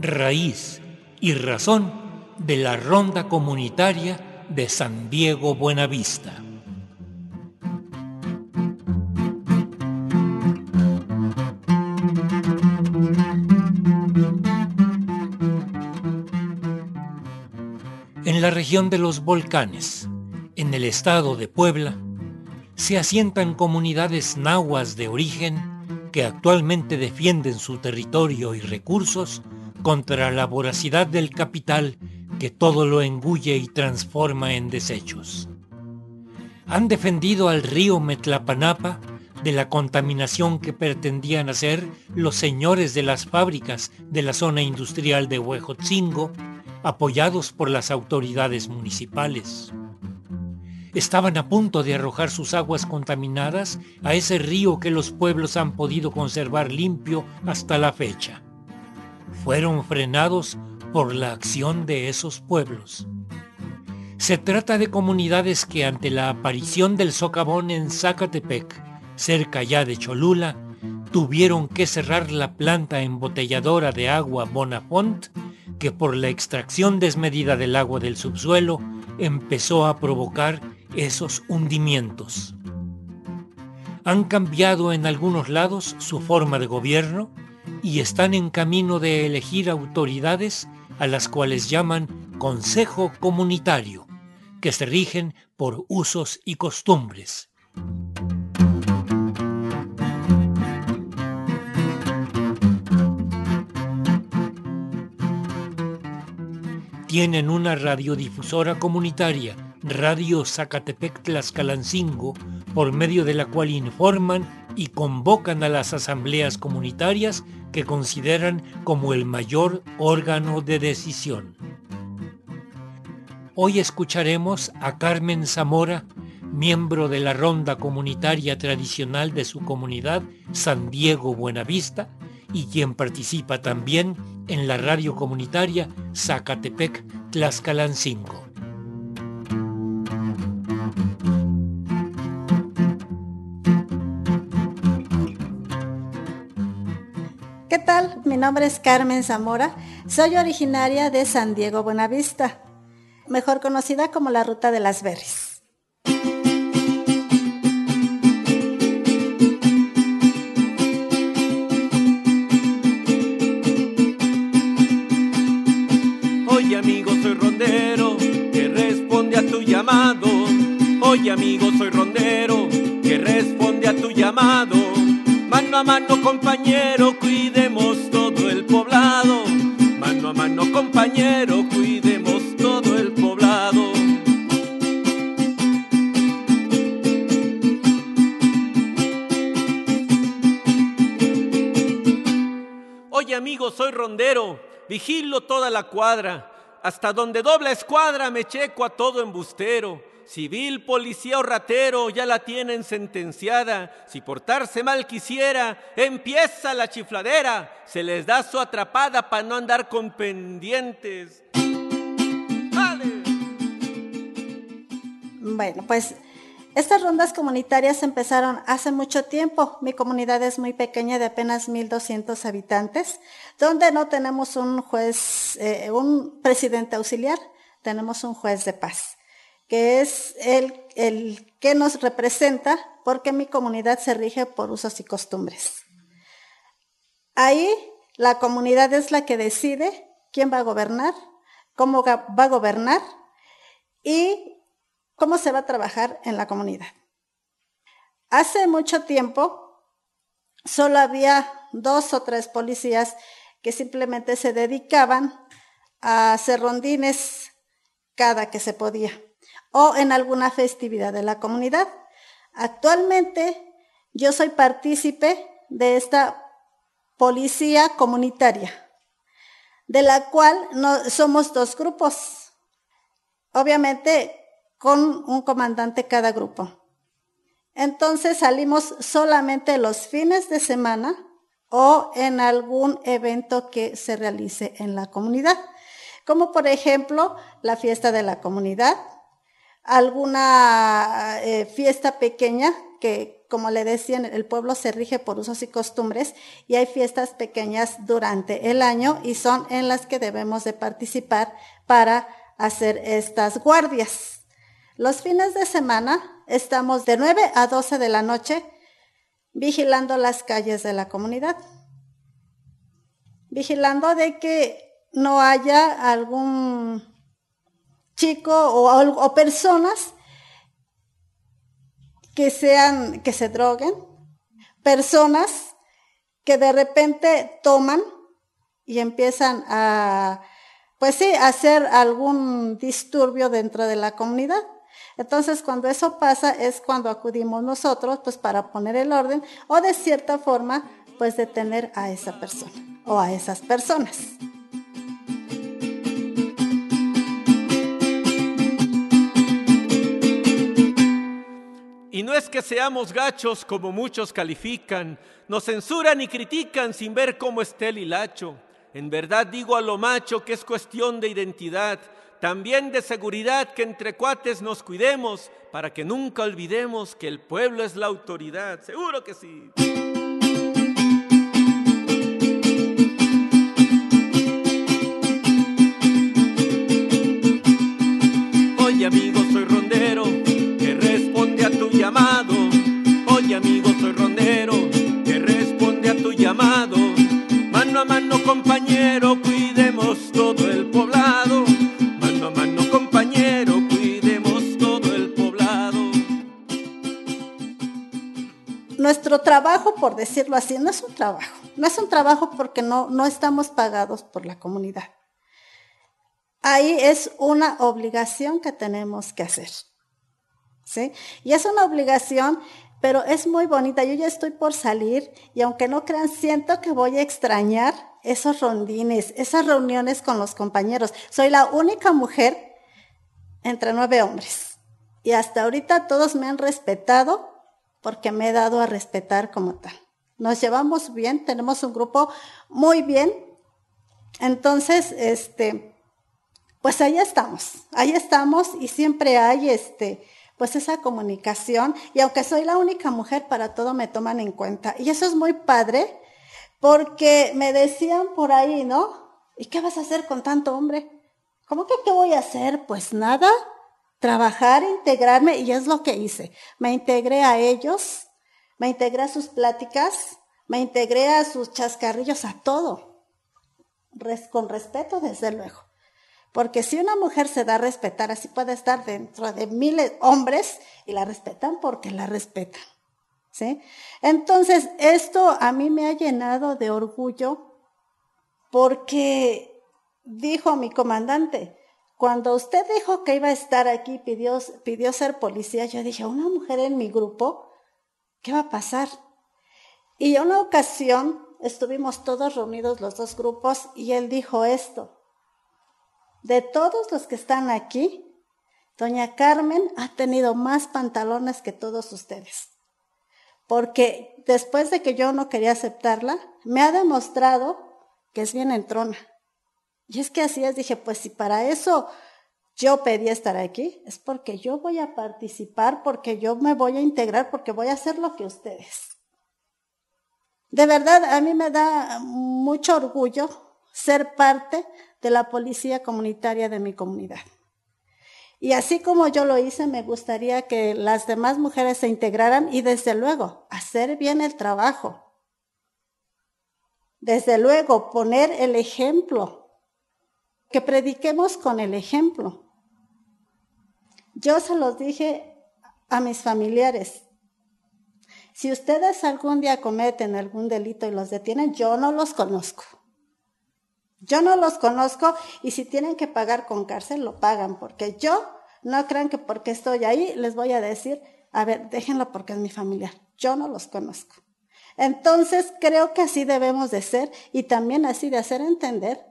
Raíz y razón de la ronda comunitaria de San Diego Buenavista. En la región de los volcanes, en el estado de Puebla, se asientan comunidades nahuas de origen que actualmente defienden su territorio y recursos contra la voracidad del capital que todo lo engulle y transforma en desechos. Han defendido al río Metlapanapa de la contaminación que pretendían hacer los señores de las fábricas de la zona industrial de Huejotzingo apoyados por las autoridades municipales. Estaban a punto de arrojar sus aguas contaminadas a ese río que los pueblos han podido conservar limpio hasta la fecha. Fueron frenados por la acción de esos pueblos. Se trata de comunidades que ante la aparición del socavón en Zacatepec, cerca ya de Cholula, tuvieron que cerrar la planta embotelladora de agua Bonafont que por la extracción desmedida del agua del subsuelo empezó a provocar esos hundimientos. Han cambiado en algunos lados su forma de gobierno y están en camino de elegir autoridades a las cuales llaman Consejo Comunitario, que se rigen por usos y costumbres. Tienen una radiodifusora comunitaria, Radio Zacatepec Tlaxcalancingo, por medio de la cual informan y convocan a las asambleas comunitarias que consideran como el mayor órgano de decisión. Hoy escucharemos a Carmen Zamora, miembro de la ronda comunitaria tradicional de su comunidad San Diego Buenavista, y quien participa también en la radio comunitaria Zacatepec Tlaxcalancingo. ¿Qué tal? Mi nombre es Carmen Zamora. Soy originaria de San Diego Buenavista, mejor conocida como la Ruta de las Berries. A mano compañero, cuidemos todo el poblado. Mano a mano compañero, cuidemos todo el poblado. Oye amigo, soy rondero, vigilo toda la cuadra. Hasta donde dobla escuadra me checo a todo embustero civil, policía o ratero ya la tienen sentenciada. Si portarse mal quisiera, empieza la chifladera. Se les da su atrapada para no andar con pendientes. Bueno, pues estas rondas comunitarias empezaron hace mucho tiempo. Mi comunidad es muy pequeña, de apenas 1.200 habitantes, donde no tenemos un juez, eh, un presidente auxiliar, tenemos un juez de paz que es el, el que nos representa porque mi comunidad se rige por usos y costumbres. Ahí la comunidad es la que decide quién va a gobernar, cómo va a gobernar y cómo se va a trabajar en la comunidad. Hace mucho tiempo solo había dos o tres policías que simplemente se dedicaban a hacer rondines cada que se podía o en alguna festividad de la comunidad. Actualmente yo soy partícipe de esta policía comunitaria, de la cual somos dos grupos, obviamente con un comandante cada grupo. Entonces salimos solamente los fines de semana o en algún evento que se realice en la comunidad. como por ejemplo la fiesta de la comunidad, alguna eh, fiesta pequeña que, como le decían, el pueblo se rige por usos y costumbres y hay fiestas pequeñas durante el año y son en las que debemos de participar para hacer estas guardias. Los fines de semana estamos de 9 a 12 de la noche vigilando las calles de la comunidad, vigilando de que no haya algún chico o, personas que sean, que se droguen, personas que de repente toman y empiezan a, pues sí, hacer algún disturbio dentro de la comunidad. Entonces, cuando eso pasa es cuando acudimos nosotros, pues para poner el orden o de cierta forma, pues detener a esa persona o a esas personas. Y no es que seamos gachos como muchos califican, nos censuran y critican sin ver cómo esté el hilacho. En verdad digo a lo macho que es cuestión de identidad, también de seguridad que entre cuates nos cuidemos para que nunca olvidemos que el pueblo es la autoridad. Seguro que sí. Mano a mano compañero, cuidemos todo el poblado. Mano a mano compañero, cuidemos todo el poblado. Nuestro trabajo, por decirlo así, no es un trabajo. No es un trabajo porque no, no estamos pagados por la comunidad. Ahí es una obligación que tenemos que hacer. Y es una obligación, pero es muy bonita. Yo ya estoy por salir y aunque no crean, siento que voy a extrañar esos rondines, esas reuniones con los compañeros. Soy la única mujer entre nueve hombres. Y hasta ahorita todos me han respetado porque me he dado a respetar como tal. Nos llevamos bien, tenemos un grupo muy bien. Entonces, este, pues ahí estamos, ahí estamos y siempre hay este, pues esa comunicación y aunque soy la única mujer, para todo me toman en cuenta. Y eso es muy padre porque me decían por ahí, ¿no? ¿Y qué vas a hacer con tanto hombre? ¿Cómo que qué voy a hacer? Pues nada, trabajar, integrarme y es lo que hice. Me integré a ellos, me integré a sus pláticas, me integré a sus chascarrillos, a todo, con respeto desde luego. Porque si una mujer se da a respetar, así puede estar dentro de miles hombres y la respetan porque la respetan. ¿Sí? Entonces, esto a mí me ha llenado de orgullo porque dijo mi comandante, cuando usted dijo que iba a estar aquí, pidió, pidió ser policía, yo dije, una mujer en mi grupo, ¿qué va a pasar? Y una ocasión estuvimos todos reunidos los dos grupos y él dijo esto, de todos los que están aquí, doña Carmen ha tenido más pantalones que todos ustedes. Porque después de que yo no quería aceptarla, me ha demostrado que es bien entrona. Y es que así es, dije, pues si para eso yo pedí estar aquí, es porque yo voy a participar, porque yo me voy a integrar, porque voy a hacer lo que ustedes. De verdad, a mí me da mucho orgullo ser parte de la policía comunitaria de mi comunidad. Y así como yo lo hice, me gustaría que las demás mujeres se integraran y desde luego hacer bien el trabajo. Desde luego poner el ejemplo, que prediquemos con el ejemplo. Yo se los dije a mis familiares, si ustedes algún día cometen algún delito y los detienen, yo no los conozco. Yo no los conozco y si tienen que pagar con cárcel, lo pagan, porque yo no crean que porque estoy ahí les voy a decir, a ver, déjenlo porque es mi familiar. Yo no los conozco. Entonces creo que así debemos de ser y también así de hacer entender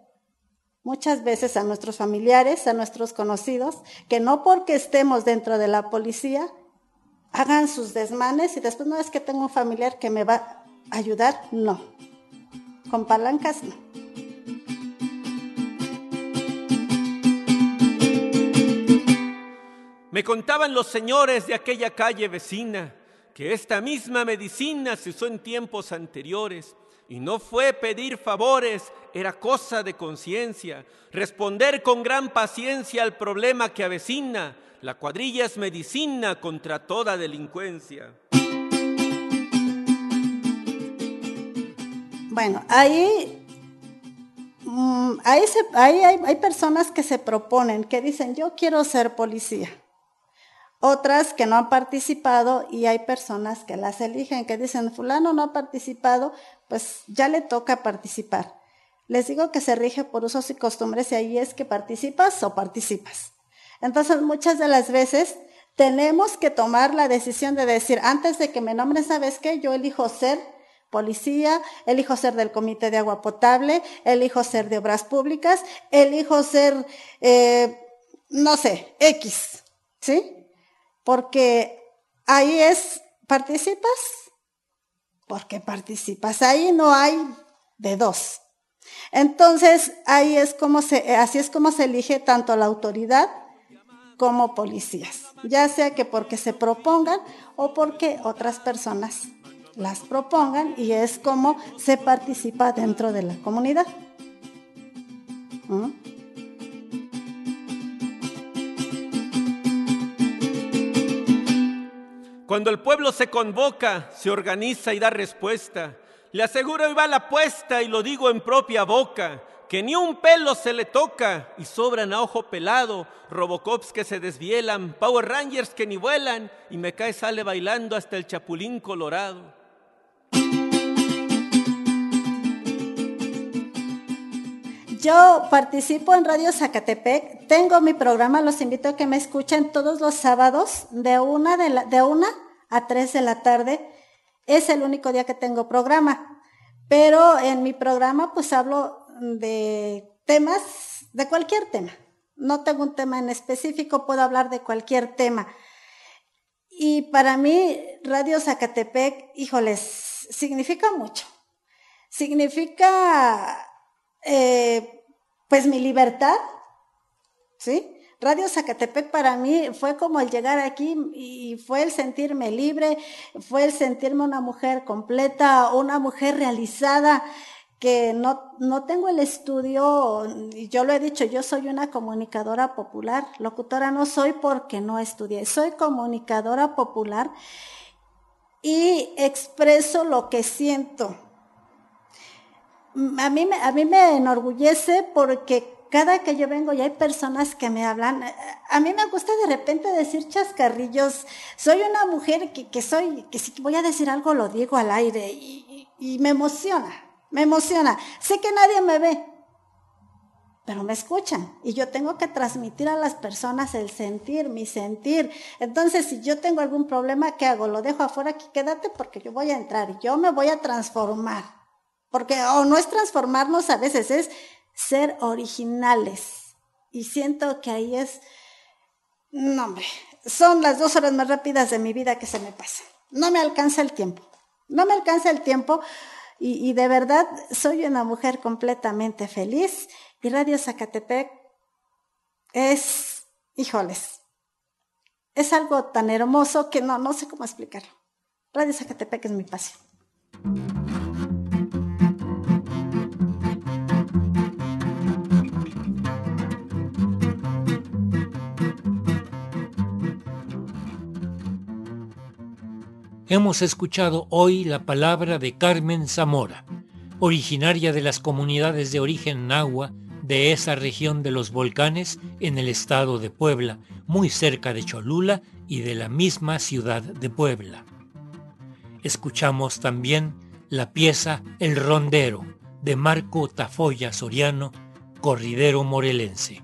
muchas veces a nuestros familiares, a nuestros conocidos, que no porque estemos dentro de la policía hagan sus desmanes y después no es que tengo un familiar que me va a ayudar, no. Con palancas no. Contaban los señores de aquella calle vecina que esta misma medicina se usó en tiempos anteriores y no fue pedir favores, era cosa de conciencia, responder con gran paciencia al problema que avecina. La cuadrilla es medicina contra toda delincuencia. Bueno, ahí, mm, ahí, hay, hay personas que se proponen, que dicen, yo quiero ser policía. Otras que no han participado y hay personas que las eligen, que dicen, fulano no ha participado, pues ya le toca participar. Les digo que se rige por usos y costumbres y ahí es que participas o participas. Entonces muchas de las veces tenemos que tomar la decisión de decir, antes de que me nombren, ¿sabes qué? Yo elijo ser policía, elijo ser del comité de agua potable, elijo ser de obras públicas, elijo ser, eh, no sé, X, ¿sí? Porque ahí es, ¿participas? Porque participas. Ahí no hay de dos. Entonces, ahí es como se, así es como se elige tanto la autoridad como policías, ya sea que porque se propongan o porque otras personas las propongan y es como se participa dentro de la comunidad. ¿Mm? Cuando el pueblo se convoca, se organiza y da respuesta. Le aseguro y va la apuesta y lo digo en propia boca, que ni un pelo se le toca y sobran a ojo pelado, Robocops que se desvielan, Power Rangers que ni vuelan y me cae sale bailando hasta el chapulín colorado. Yo participo en Radio Zacatepec, tengo mi programa, los invito a que me escuchen todos los sábados de una, de, una a tres de la tarde. Es el único día que tengo programa. Pero en mi programa pues hablo de temas, de cualquier tema. No tengo un tema en específico, puedo hablar de cualquier tema. Y para mí Radio Zacatepec, híjoles, significa mucho. Significa eh, pues mi libertad, ¿sí? Radio Zacatepec para mí fue como el llegar aquí y fue el sentirme libre, fue el sentirme una mujer completa, una mujer realizada, que no, no tengo el estudio, yo lo he dicho, yo soy una comunicadora popular, locutora no soy porque no estudié, soy comunicadora popular y expreso lo que siento, a mí, a mí me enorgullece porque cada que yo vengo y hay personas que me hablan, a mí me gusta de repente decir chascarrillos. Soy una mujer que, soy, que si voy a decir algo lo digo al aire y, y me emociona, me emociona. Sé que nadie me ve, pero me escuchan y yo tengo que transmitir a las personas el sentir, mi sentir. Entonces, si yo tengo algún problema, ¿qué hago? Lo dejo afuera aquí, quédate porque yo voy a entrar y yo me voy a transformar. Porque o no es transformarnos a veces, es ser originales. Y siento que ahí es, no hombre, son las dos horas más rápidas de mi vida que se me pasan. No me alcanza el tiempo. No me alcanza el tiempo y, y de verdad soy una mujer completamente feliz y Radio Zacatepec es, híjoles, es algo tan hermoso que no, no sé cómo explicarlo. Radio Zacatepec es mi pasión. Hemos escuchado hoy la palabra de Carmen Zamora, originaria de las comunidades de origen nahua de esa región de los volcanes en el estado de Puebla, muy cerca de Cholula y de la misma ciudad de Puebla. Escuchamos también la pieza El Rondero de Marco Tafoya Soriano, corridero morelense.